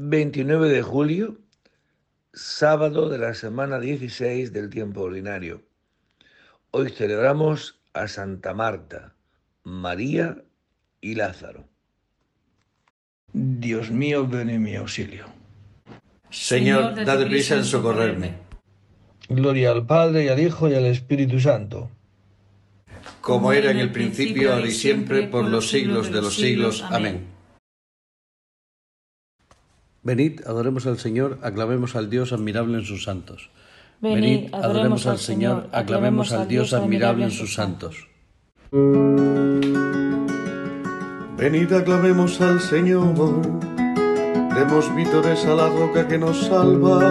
29 de julio, sábado de la semana 16 del tiempo ordinario. Hoy celebramos a Santa Marta, María y Lázaro. Dios mío, ven en mi auxilio. Señor, dad prisa en socorrerme. Gloria al Padre y al Hijo y al Espíritu Santo. Como era en el principio, ahora y siempre, por los siglos de los siglos. Amén. Venid, adoremos al Señor, aclamemos al Dios admirable en sus santos. Venid, adoremos al Señor, aclamemos al Dios admirable en sus santos. Venid, aclamemos al Señor, demos vítores a la roca que nos salva.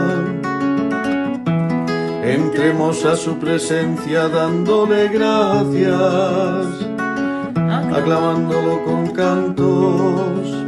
Entremos a su presencia dándole gracias, aclamándolo con cantos,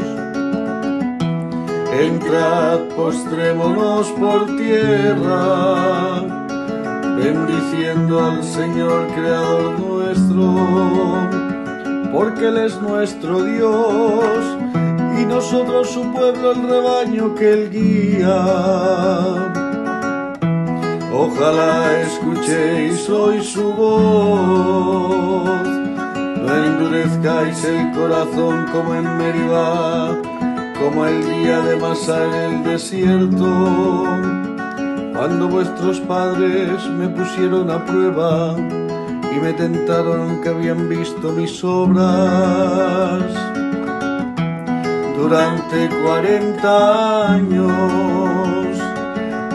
Entrad, postrémonos por tierra, bendiciendo al Señor Creador nuestro, porque Él es nuestro Dios y nosotros su pueblo, el rebaño que Él guía. Ojalá escuchéis hoy su voz no endurezcáis el corazón como en Meribá, como el día de Masá en el desierto, cuando vuestros padres me pusieron a prueba y me tentaron que habían visto mis obras. Durante cuarenta años,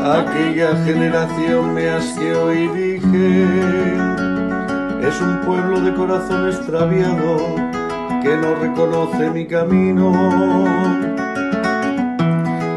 aquella generación me asqueó y dije, es un pueblo de corazón extraviado que no reconoce mi camino.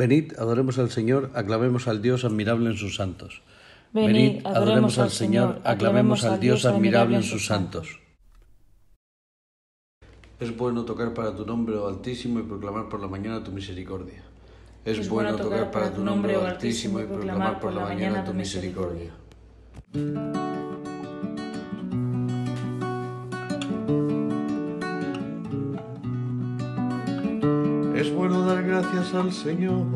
Venid, adoremos al Señor, aclamemos al Dios admirable en sus santos. Venid, adoremos al Señor, aclamemos al Dios admirable en sus santos. Es bueno tocar para tu nombre, oh Altísimo, y proclamar por la mañana tu misericordia. Es bueno tocar para tu nombre, oh Altísimo, y proclamar por la mañana tu misericordia. Bueno dar gracias al Señor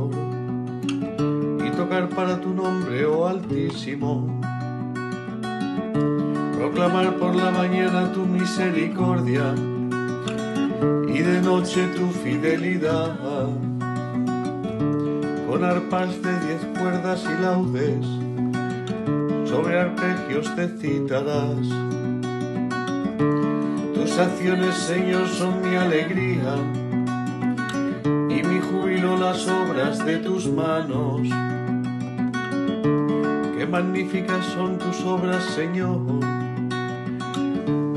y tocar para tu nombre, oh Altísimo. Proclamar por la mañana tu misericordia y de noche tu fidelidad. Con arpas de diez cuerdas y laudes, sobre arpegios te citarás. Tus acciones, Señor, son mi alegría las obras de tus manos. Qué magníficas son tus obras, Señor,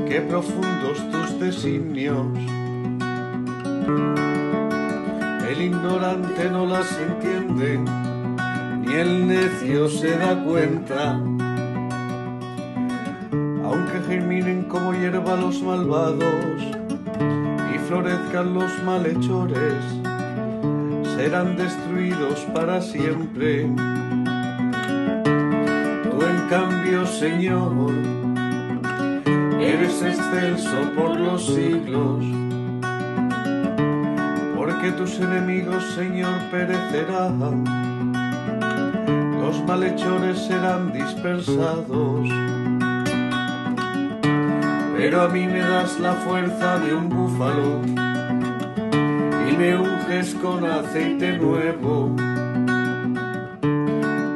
qué profundos tus designios. El ignorante no las entiende, ni el necio se da cuenta. Aunque germinen como hierba los malvados y florezcan los malhechores, serán destruidos para siempre. Tú en cambio, Señor, eres excelso por los siglos, porque tus enemigos, Señor, perecerán, los malhechores serán dispersados. Pero a mí me das la fuerza de un búfalo me unges con aceite nuevo.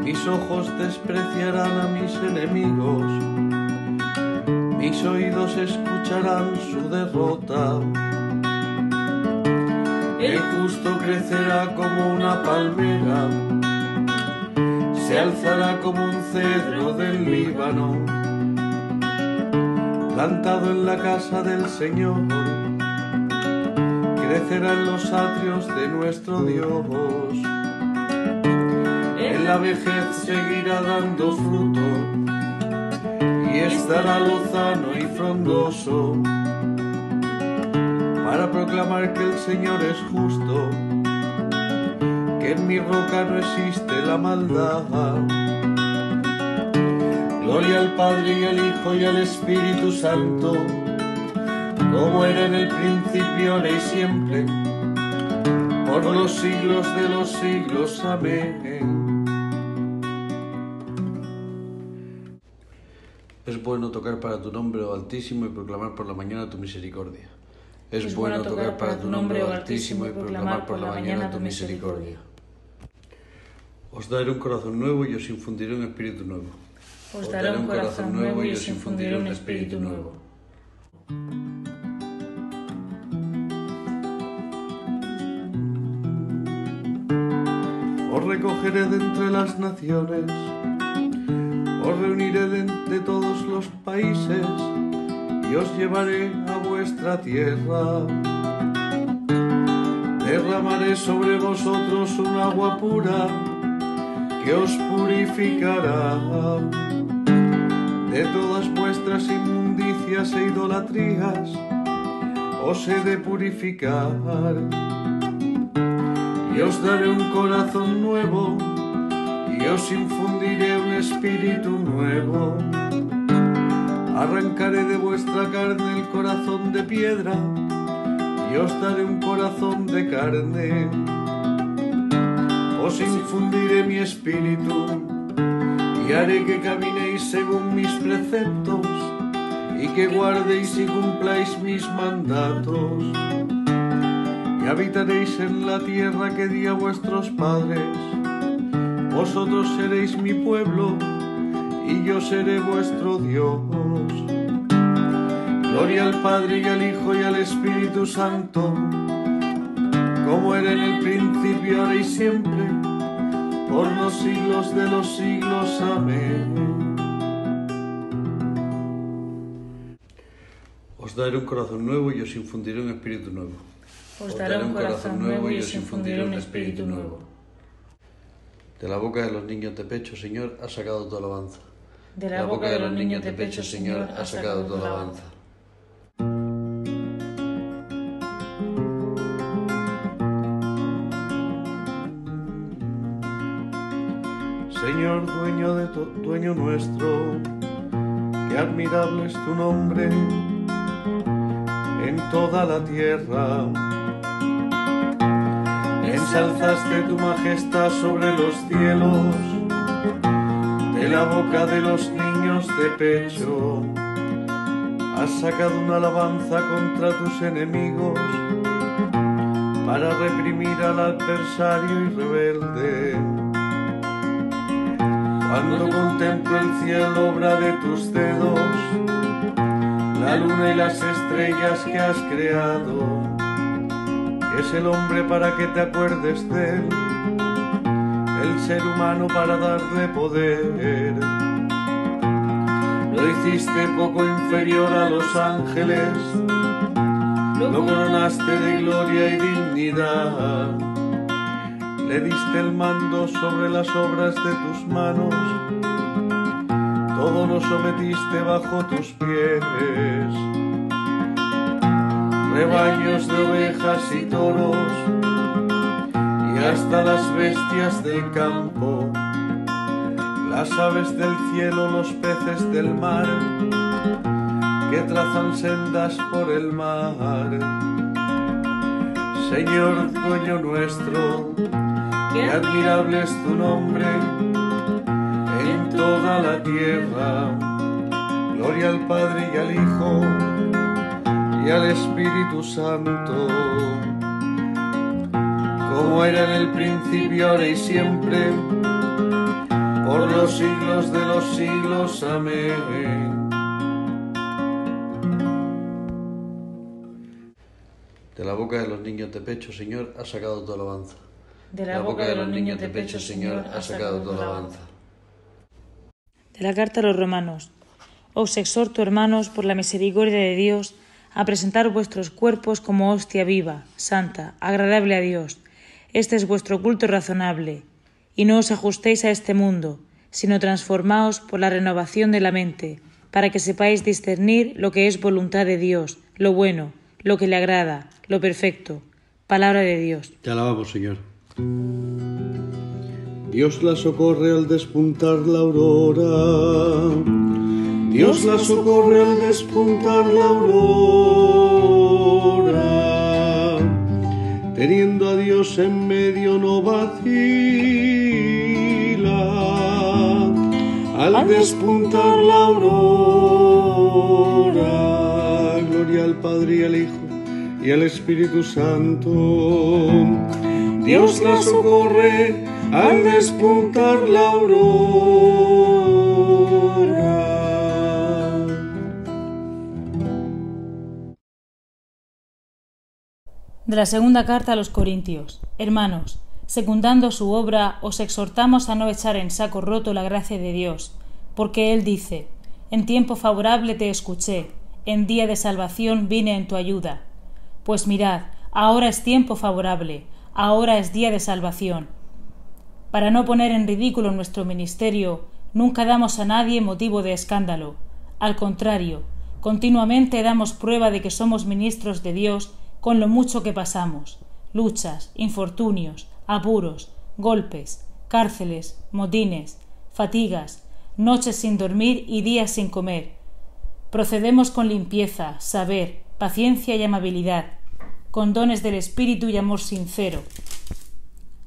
Mis ojos despreciarán a mis enemigos mis oídos escucharán su derrota. El justo crecerá como una palmera, se alzará como un cedro del Líbano, plantado en la casa del Señor, crecerá en los atrios de nuestro Dios. En la vejez seguirá dando fruto y estará lozano y frondoso para proclamar que el Señor es justo, que en mi roca no existe la maldad. Gloria al Padre y al Hijo y al Espíritu Santo, como era en el principio, ahora y siempre, por los siglos de los siglos. Amén. Es bueno tocar para tu nombre, oh Altísimo, y proclamar por la mañana tu misericordia. Es bueno tocar para tu nombre, oh Altísimo, y proclamar por la mañana tu misericordia. Os daré un corazón nuevo y os infundiré un espíritu nuevo. Os daré un corazón nuevo y os infundiré un espíritu nuevo. Recogeré de entre las naciones, os reuniré de entre todos los países y os llevaré a vuestra tierra. Derramaré sobre vosotros un agua pura que os purificará de todas vuestras inmundicias e idolatrías. Os he de purificar y os daré un corazón nuevo y os infundiré un espíritu nuevo. Arrancaré de vuestra carne el corazón de piedra y os daré un corazón de carne. Os infundiré mi espíritu y haré que caminéis según mis preceptos y que guardéis y cumpláis mis mandatos y habitaréis en la tierra que di a vuestros padres. Vosotros seréis mi pueblo y yo seré vuestro Dios. Gloria al Padre y al Hijo y al Espíritu Santo, como era en el principio, ahora y siempre, por los siglos de los siglos. Amén. Os daré un corazón nuevo y os infundiré un espíritu nuevo. Os daré un corazón nuevo y os infundiré un espíritu nuevo. De la boca de los niños de pecho, Señor, has sacado tu alabanza. De la boca de los niños de pecho, Señor, has sacado tu alabanza. Señor, dueño de to- dueño nuestro, qué admirable es tu nombre en toda la tierra. Ensalzaste tu majestad sobre los cielos, de la boca de los niños de pecho. Has sacado una alabanza contra tus enemigos para reprimir al adversario y rebelde. Cuando contemplo el cielo, obra de tus dedos, la luna y las estrellas que has creado, es el hombre para que te acuerdes de él, el ser humano para darle poder. Lo hiciste poco inferior a los ángeles, lo coronaste de gloria y dignidad. Le diste el mando sobre las obras de tus manos, todo lo sometiste bajo tus pies. Rebaños de ovejas y toros, y hasta las bestias del campo, las aves del cielo, los peces del mar, que trazan sendas por el mar. Señor, dueño nuestro, Qué admirable es tu nombre en toda la tierra. Gloria al Padre y al Hijo y al Espíritu Santo, como era en el principio, ahora y siempre, por los siglos de los siglos. Amén. De la boca de los niños de pecho, Señor, ha sacado tu alabanza. De la, boca, de los niños de pecho, Señor, ha sacado tu alabanza. De la carta a los romanos. Os exhorto, hermanos, por la misericordia de Dios, a presentar vuestros cuerpos como hostia viva, santa, agradable a Dios. Este es vuestro culto razonable. Y no os ajustéis a este mundo, sino transformaos por la renovación de la mente, para que sepáis discernir lo que es voluntad de Dios, lo bueno, lo que le agrada, lo perfecto. Palabra de Dios. Te alabamos, Señor. Dios la socorre al despuntar la aurora. Dios la socorre al despuntar la aurora. Teniendo a Dios en medio no vacila. Al despuntar la aurora. Gloria al Padre y al Hijo y al Espíritu Santo. Dios la socorre al despuntar la aurora. De la segunda carta a los Corintios. Hermanos, secundando su obra, os exhortamos a no echar en saco roto la gracia de Dios, porque Él dice, En tiempo favorable te escuché, en día de salvación vine en tu ayuda. Pues mirad, ahora es tiempo favorable, ahora es día de salvación. Para no poner en ridículo nuestro ministerio, nunca damos a nadie motivo de escándalo. Al contrario, continuamente damos prueba de que somos ministros de Dios con lo mucho que pasamos, luchas, infortunios, apuros, golpes, cárceles, motines, fatigas, noches sin dormir y días sin comer. Procedemos con limpieza, saber, paciencia y amabilidad, con dones del Espíritu y amor sincero,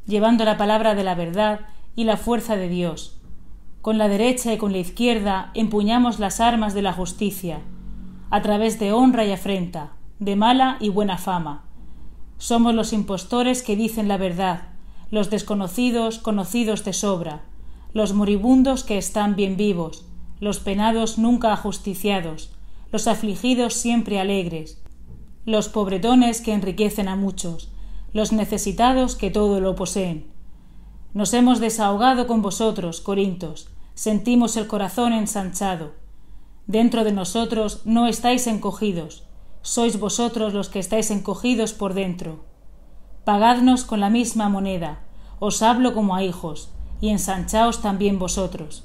llevando la palabra de la verdad y la fuerza de Dios. Con la derecha y con la izquierda empuñamos las armas de la justicia, a través de honra y afrenta, de mala y buena fama. Somos los impostores que dicen la verdad, los desconocidos conocidos de sobra, los moribundos que están bien vivos, los penados nunca ajusticiados, los afligidos siempre alegres, los pobretones que enriquecen a muchos, los necesitados que todo lo poseen. Nos hemos desahogado con vosotros, Corintos, sentimos el corazón ensanchado. Dentro de nosotros no estáis encogidos, sois vosotros los que estáis encogidos por dentro. Pagadnos con la misma moneda, os hablo como a hijos, y ensanchaos también vosotros.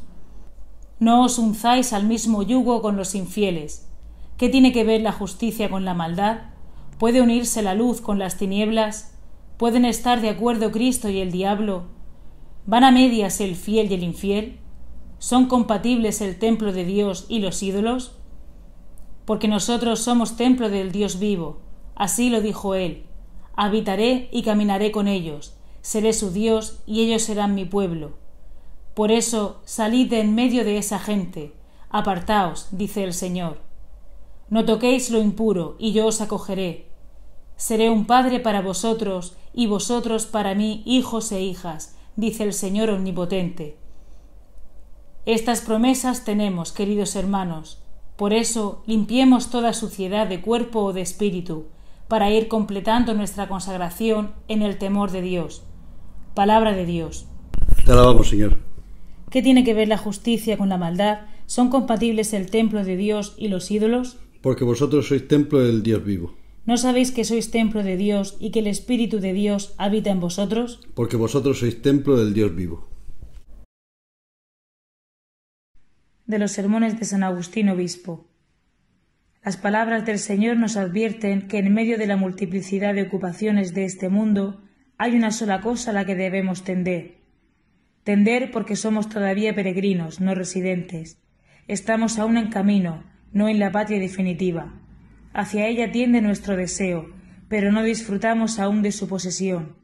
No os unzáis al mismo yugo con los infieles. ¿Qué tiene que ver la justicia con la maldad? ¿Puede unirse la luz con las tinieblas? ¿Pueden estar de acuerdo Cristo y el diablo? ¿Van a medias el fiel y el infiel? ¿Son compatibles el templo de Dios y los ídolos? Porque nosotros somos templo del Dios vivo. Así lo dijo él. Habitaré y caminaré con ellos. Seré su Dios y ellos serán mi pueblo. Por eso salid de en medio de esa gente. Apartaos, dice el Señor. No toquéis lo impuro, y yo os acogeré. Seré un padre para vosotros, y vosotros para mí hijos e hijas, dice el Señor Omnipotente. Estas promesas tenemos, queridos hermanos. Por eso limpiemos toda suciedad de cuerpo o de espíritu, para ir completando nuestra consagración en el temor de Dios. Palabra de Dios. Te alabamos, Señor. ¿Qué tiene que ver la justicia con la maldad? ¿Son compatibles el templo de Dios y los ídolos? Porque vosotros sois templo del Dios vivo. ¿No sabéis que sois templo de Dios y que el Espíritu de Dios habita en vosotros? Porque vosotros sois templo del Dios vivo. De los sermones de San Agustín Obispo. Las palabras del Señor nos advierten que en medio de la multiplicidad de ocupaciones de este mundo hay una sola cosa a la que debemos tender. Tender porque somos todavía peregrinos, no residentes. Estamos aún en camino, no en la patria definitiva. Hacia ella tiende nuestro deseo, pero no disfrutamos aún de su posesión.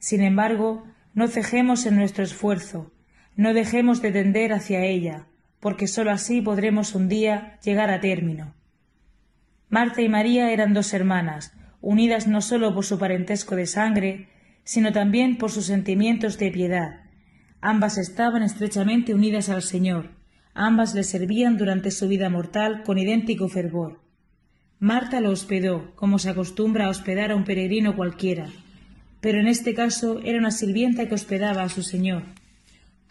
Sin embargo, no cejemos en nuestro esfuerzo, no dejemos de tender hacia ella, porque sólo así podremos un día llegar a término. Marta y María eran dos hermanas, unidas no sólo por su parentesco de sangre, sino también por sus sentimientos de piedad. Ambas estaban estrechamente unidas al Señor, ambas le servían durante su vida mortal con idéntico fervor. Marta lo hospedó, como se acostumbra a hospedar a un peregrino cualquiera, pero en este caso era una sirvienta que hospedaba a su Señor,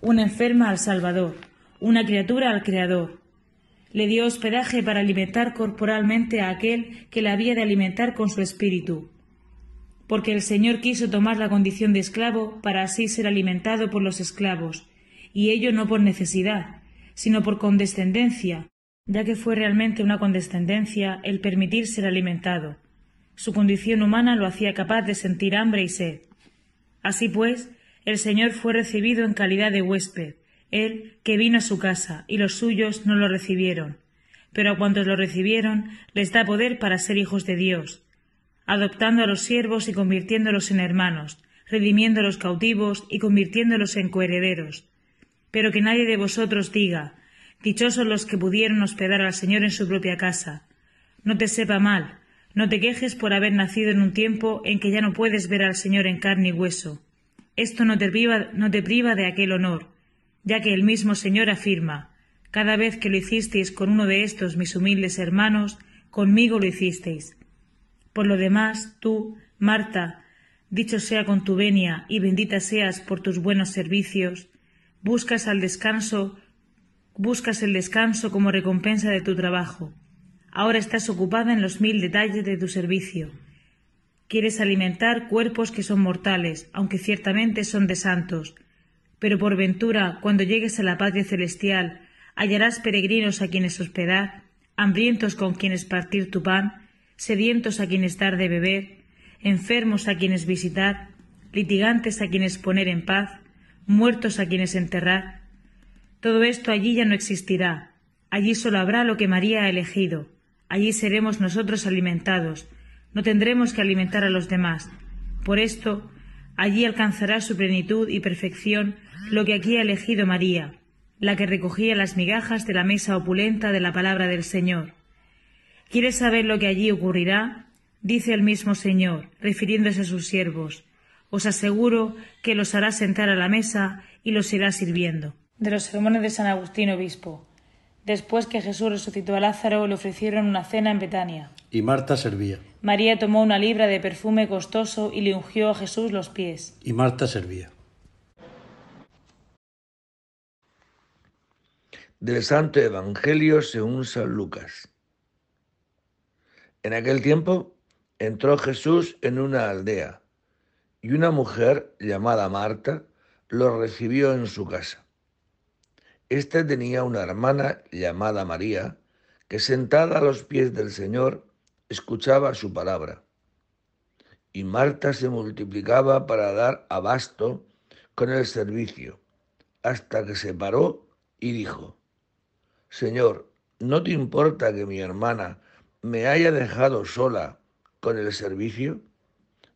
una enferma al Salvador, una criatura al Creador. Le dio hospedaje para alimentar corporalmente a aquel que la había de alimentar con su espíritu, porque el Señor quiso tomar la condición de esclavo para así ser alimentado por los esclavos, y ello no por necesidad, sino por condescendencia, ya que fue realmente una condescendencia el permitir ser alimentado. Su condición humana lo hacía capaz de sentir hambre y sed. Así pues, el Señor fue recibido en calidad de huésped, él que vino a su casa, y los suyos no lo recibieron. Pero a cuantos lo recibieron les da poder para ser hijos de Dios, adoptando a los siervos y convirtiéndolos en hermanos, redimiendo a los cautivos y convirtiéndolos en coherederos. Pero que nadie de vosotros diga, Dichosos los que pudieron hospedar al Señor en su propia casa. No te sepa mal, no te quejes por haber nacido en un tiempo en que ya no puedes ver al Señor en carne y hueso. Esto no te priva, no te priva de aquel honor, ya que el mismo Señor afirma, cada vez que lo hicisteis con uno de estos mis humildes hermanos, conmigo lo hicisteis. Por lo demás, tú, Marta, dicho sea con tu venia y bendita seas por tus buenos servicios, buscas al descanso, buscas el descanso como recompensa de tu trabajo. Ahora estás ocupada en los mil detalles de tu servicio. Quieres alimentar cuerpos que son mortales, aunque ciertamente son de santos. Pero por ventura, cuando llegues a la patria celestial, hallarás peregrinos a quienes hospedar, hambrientos con quienes partir tu pan, sedientos a quienes dar de beber, enfermos a quienes visitar, litigantes a quienes poner en paz, muertos a quienes enterrar. Todo esto allí ya no existirá. Allí solo habrá lo que María ha elegido. Allí seremos nosotros alimentados. No tendremos que alimentar a los demás. Por esto, allí alcanzará su plenitud y perfección lo que aquí ha elegido María, la que recogía las migajas de la mesa opulenta de la palabra del Señor. ¿Quieres saber lo que allí ocurrirá? Dice el mismo Señor, refiriéndose a sus siervos. Os aseguro que los hará sentar a la mesa y los irá sirviendo. De los sermones de San Agustín Obispo. Después que Jesús resucitó a Lázaro, le ofrecieron una cena en Betania. Y Marta servía. María tomó una libra de perfume costoso y le ungió a Jesús los pies. Y Marta servía. Del Santo Evangelio según San Lucas. En aquel tiempo entró Jesús en una aldea y una mujer llamada Marta lo recibió en su casa. Esta tenía una hermana llamada María que sentada a los pies del Señor escuchaba su palabra. Y Marta se multiplicaba para dar abasto con el servicio, hasta que se paró y dijo, Señor, ¿no te importa que mi hermana me haya dejado sola con el servicio,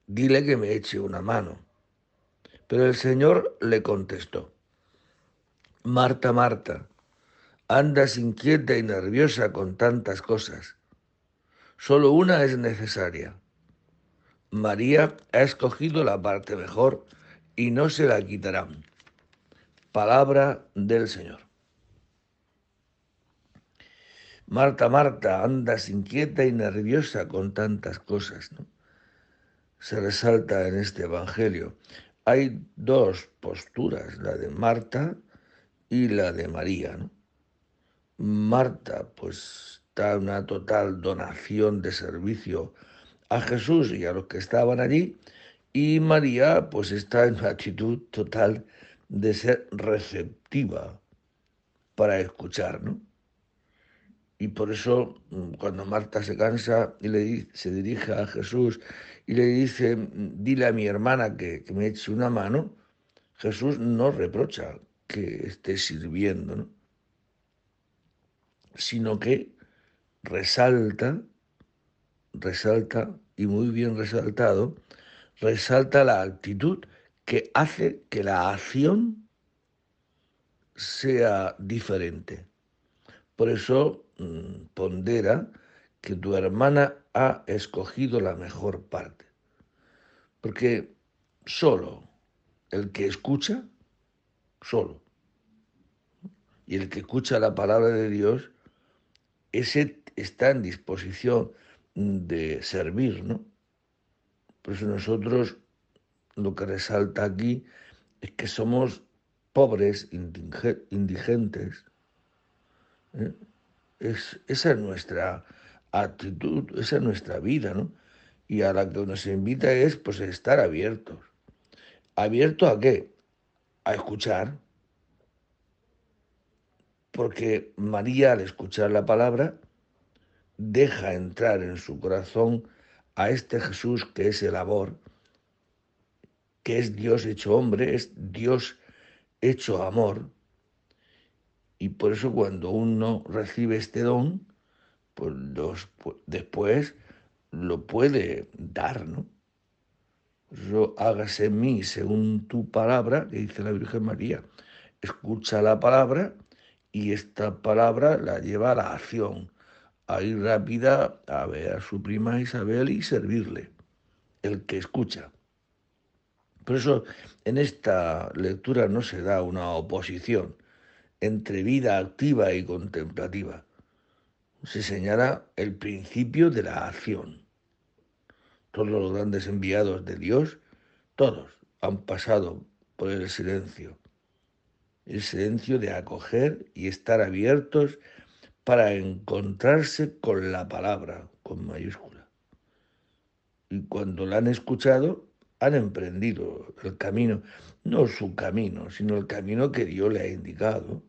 dile que me eche una mano. Pero el Señor le contestó, Marta, Marta, andas inquieta y nerviosa con tantas cosas. Solo una es necesaria. María ha escogido la parte mejor y no se la quitarán. Palabra del Señor. Marta, Marta, andas inquieta y nerviosa con tantas cosas. ¿no? Se resalta en este Evangelio. Hay dos posturas, la de Marta y la de María. ¿no? Marta, pues está en una total donación de servicio a Jesús y a los que estaban allí, y María, pues está en una actitud total de ser receptiva para escuchar, ¿no? Y por eso mm, cuando Marta se cansa y le, se dirige a Jesús y le dice, mm, dile a mi hermana que, que me eche una mano, Jesús no reprocha que esté sirviendo, ¿no? sino que resalta, resalta, y muy bien resaltado, resalta la actitud que hace que la acción sea diferente. Por eso pondera que tu hermana ha escogido la mejor parte. Porque solo el que escucha, solo, y el que escucha la palabra de Dios, ese está en disposición de servir, ¿no? Por eso nosotros lo que resalta aquí es que somos pobres, indigentes. ¿eh? Es, esa es nuestra actitud, esa es nuestra vida, ¿no? Y a la que nos invita es pues estar abiertos. ¿Abierto a qué? A escuchar. Porque María al escuchar la palabra deja entrar en su corazón a este Jesús que es el amor, que es Dios hecho hombre, es Dios hecho amor. Y por eso cuando uno recibe este don, pues después lo puede dar, ¿no? eso hágase en mí según tu palabra, que dice la Virgen María. Escucha la palabra y esta palabra la lleva a la acción, a ir rápida a ver a su prima Isabel y servirle, el que escucha. Por eso en esta lectura no se da una oposición entre vida activa y contemplativa. Se señala el principio de la acción. Todos los grandes enviados de Dios, todos han pasado por el silencio. El silencio de acoger y estar abiertos para encontrarse con la palabra, con mayúscula. Y cuando la han escuchado, han emprendido el camino, no su camino, sino el camino que Dios le ha indicado.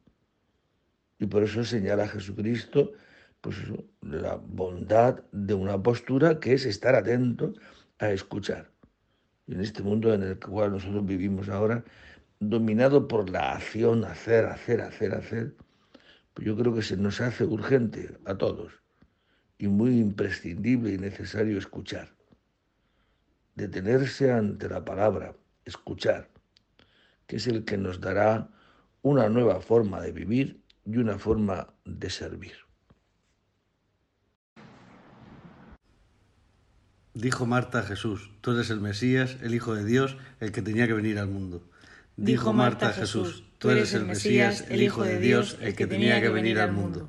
Y por eso señala Jesucristo pues la bondad de una postura que es estar atento a escuchar. Y en este mundo en el cual nosotros vivimos ahora, dominado por la acción, hacer, hacer, hacer, hacer, pues yo creo que se nos hace urgente a todos y muy imprescindible y necesario escuchar detenerse ante la palabra, escuchar, que es el que nos dará una nueva forma de vivir y una forma de servir. Dijo Marta a Jesús, tú eres el Mesías, el Hijo de Dios, el que tenía que venir al mundo. Dijo Marta a Jesús, tú eres el Mesías, el Hijo de Dios, el que tenía que venir al mundo.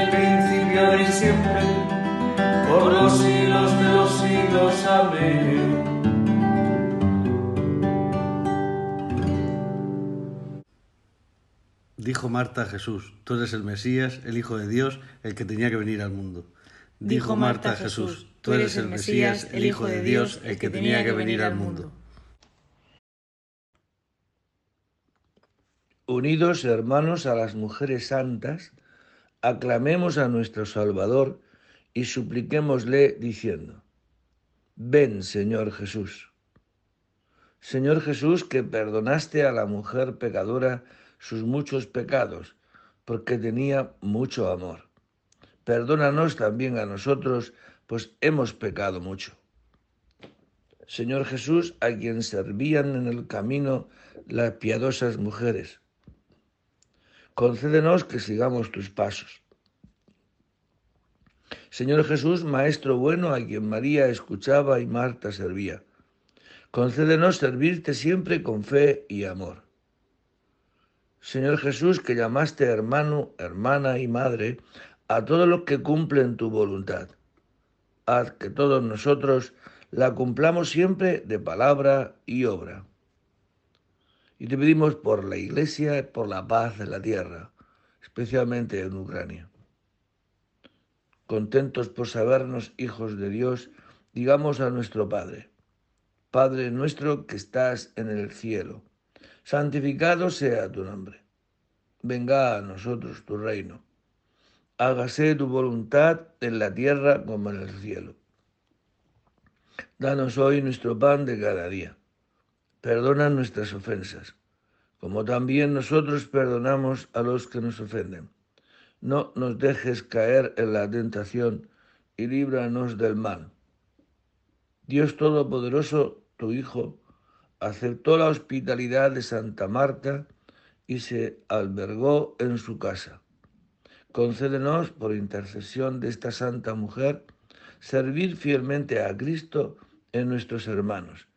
Dijo Marta a Jesús, tú eres el Mesías, el Hijo de Dios, el que tenía que venir al mundo. Dijo Marta a Jesús, tú eres el Mesías, el Hijo de Dios, el que tenía que venir al mundo. Unidos hermanos a las mujeres santas, aclamemos a nuestro Salvador, y supliquémosle diciendo, ven Señor Jesús. Señor Jesús, que perdonaste a la mujer pecadora sus muchos pecados, porque tenía mucho amor. Perdónanos también a nosotros, pues hemos pecado mucho. Señor Jesús, a quien servían en el camino las piadosas mujeres, concédenos que sigamos tus pasos. Señor Jesús, Maestro bueno, a quien María escuchaba y Marta servía, concédenos servirte siempre con fe y amor. Señor Jesús, que llamaste hermano, hermana y madre a todos los que cumplen tu voluntad. Haz que todos nosotros la cumplamos siempre de palabra y obra. Y te pedimos por la Iglesia, por la paz en la tierra, especialmente en Ucrania. Contentos por sabernos hijos de Dios, digamos a nuestro Padre, Padre nuestro que estás en el cielo, santificado sea tu nombre. Venga a nosotros tu reino. Hágase tu voluntad en la tierra como en el cielo. Danos hoy nuestro pan de cada día. Perdona nuestras ofensas, como también nosotros perdonamos a los que nos ofenden. No nos dejes caer en la tentación y líbranos del mal. Dios Todopoderoso, tu Hijo, aceptó la hospitalidad de Santa Marta y se albergó en su casa. Concédenos, por intercesión de esta santa mujer, servir fielmente a Cristo en nuestros hermanos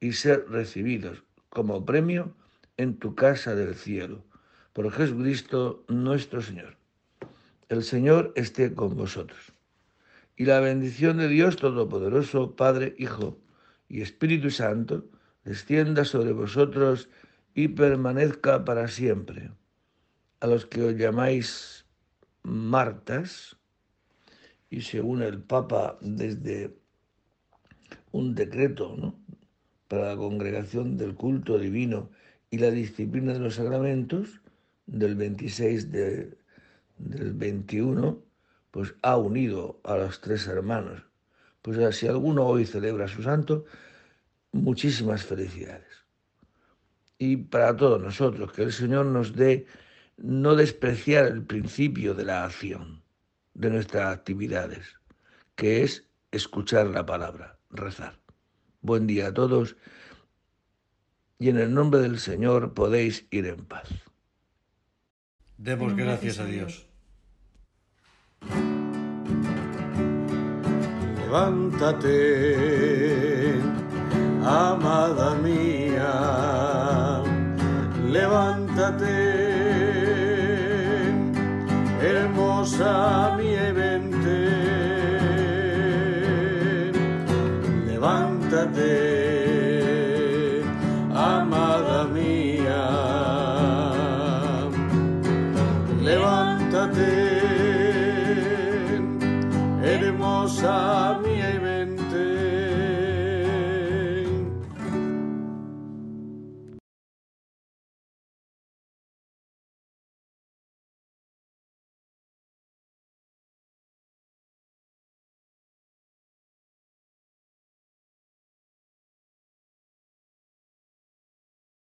y ser recibidos como premio en tu casa del cielo. Por Jesucristo nuestro Señor. El Señor esté con vosotros. Y la bendición de Dios Todopoderoso, Padre, Hijo y Espíritu Santo, descienda sobre vosotros y permanezca para siempre. A los que os llamáis Martas, y según el Papa desde un decreto para la congregación del culto divino y la disciplina de los sacramentos del 26 del 21, pues ha unido a los tres hermanos. Pues si alguno hoy celebra su santo, muchísimas felicidades. Y para todos nosotros, que el Señor nos dé no despreciar el principio de la acción de nuestras actividades, que es escuchar la palabra, rezar. Buen día a todos y en el nombre del Señor podéis ir en paz. Demos gracias a Dios. Levántate, amada mía, levántate, hermosa mi evente, levántate.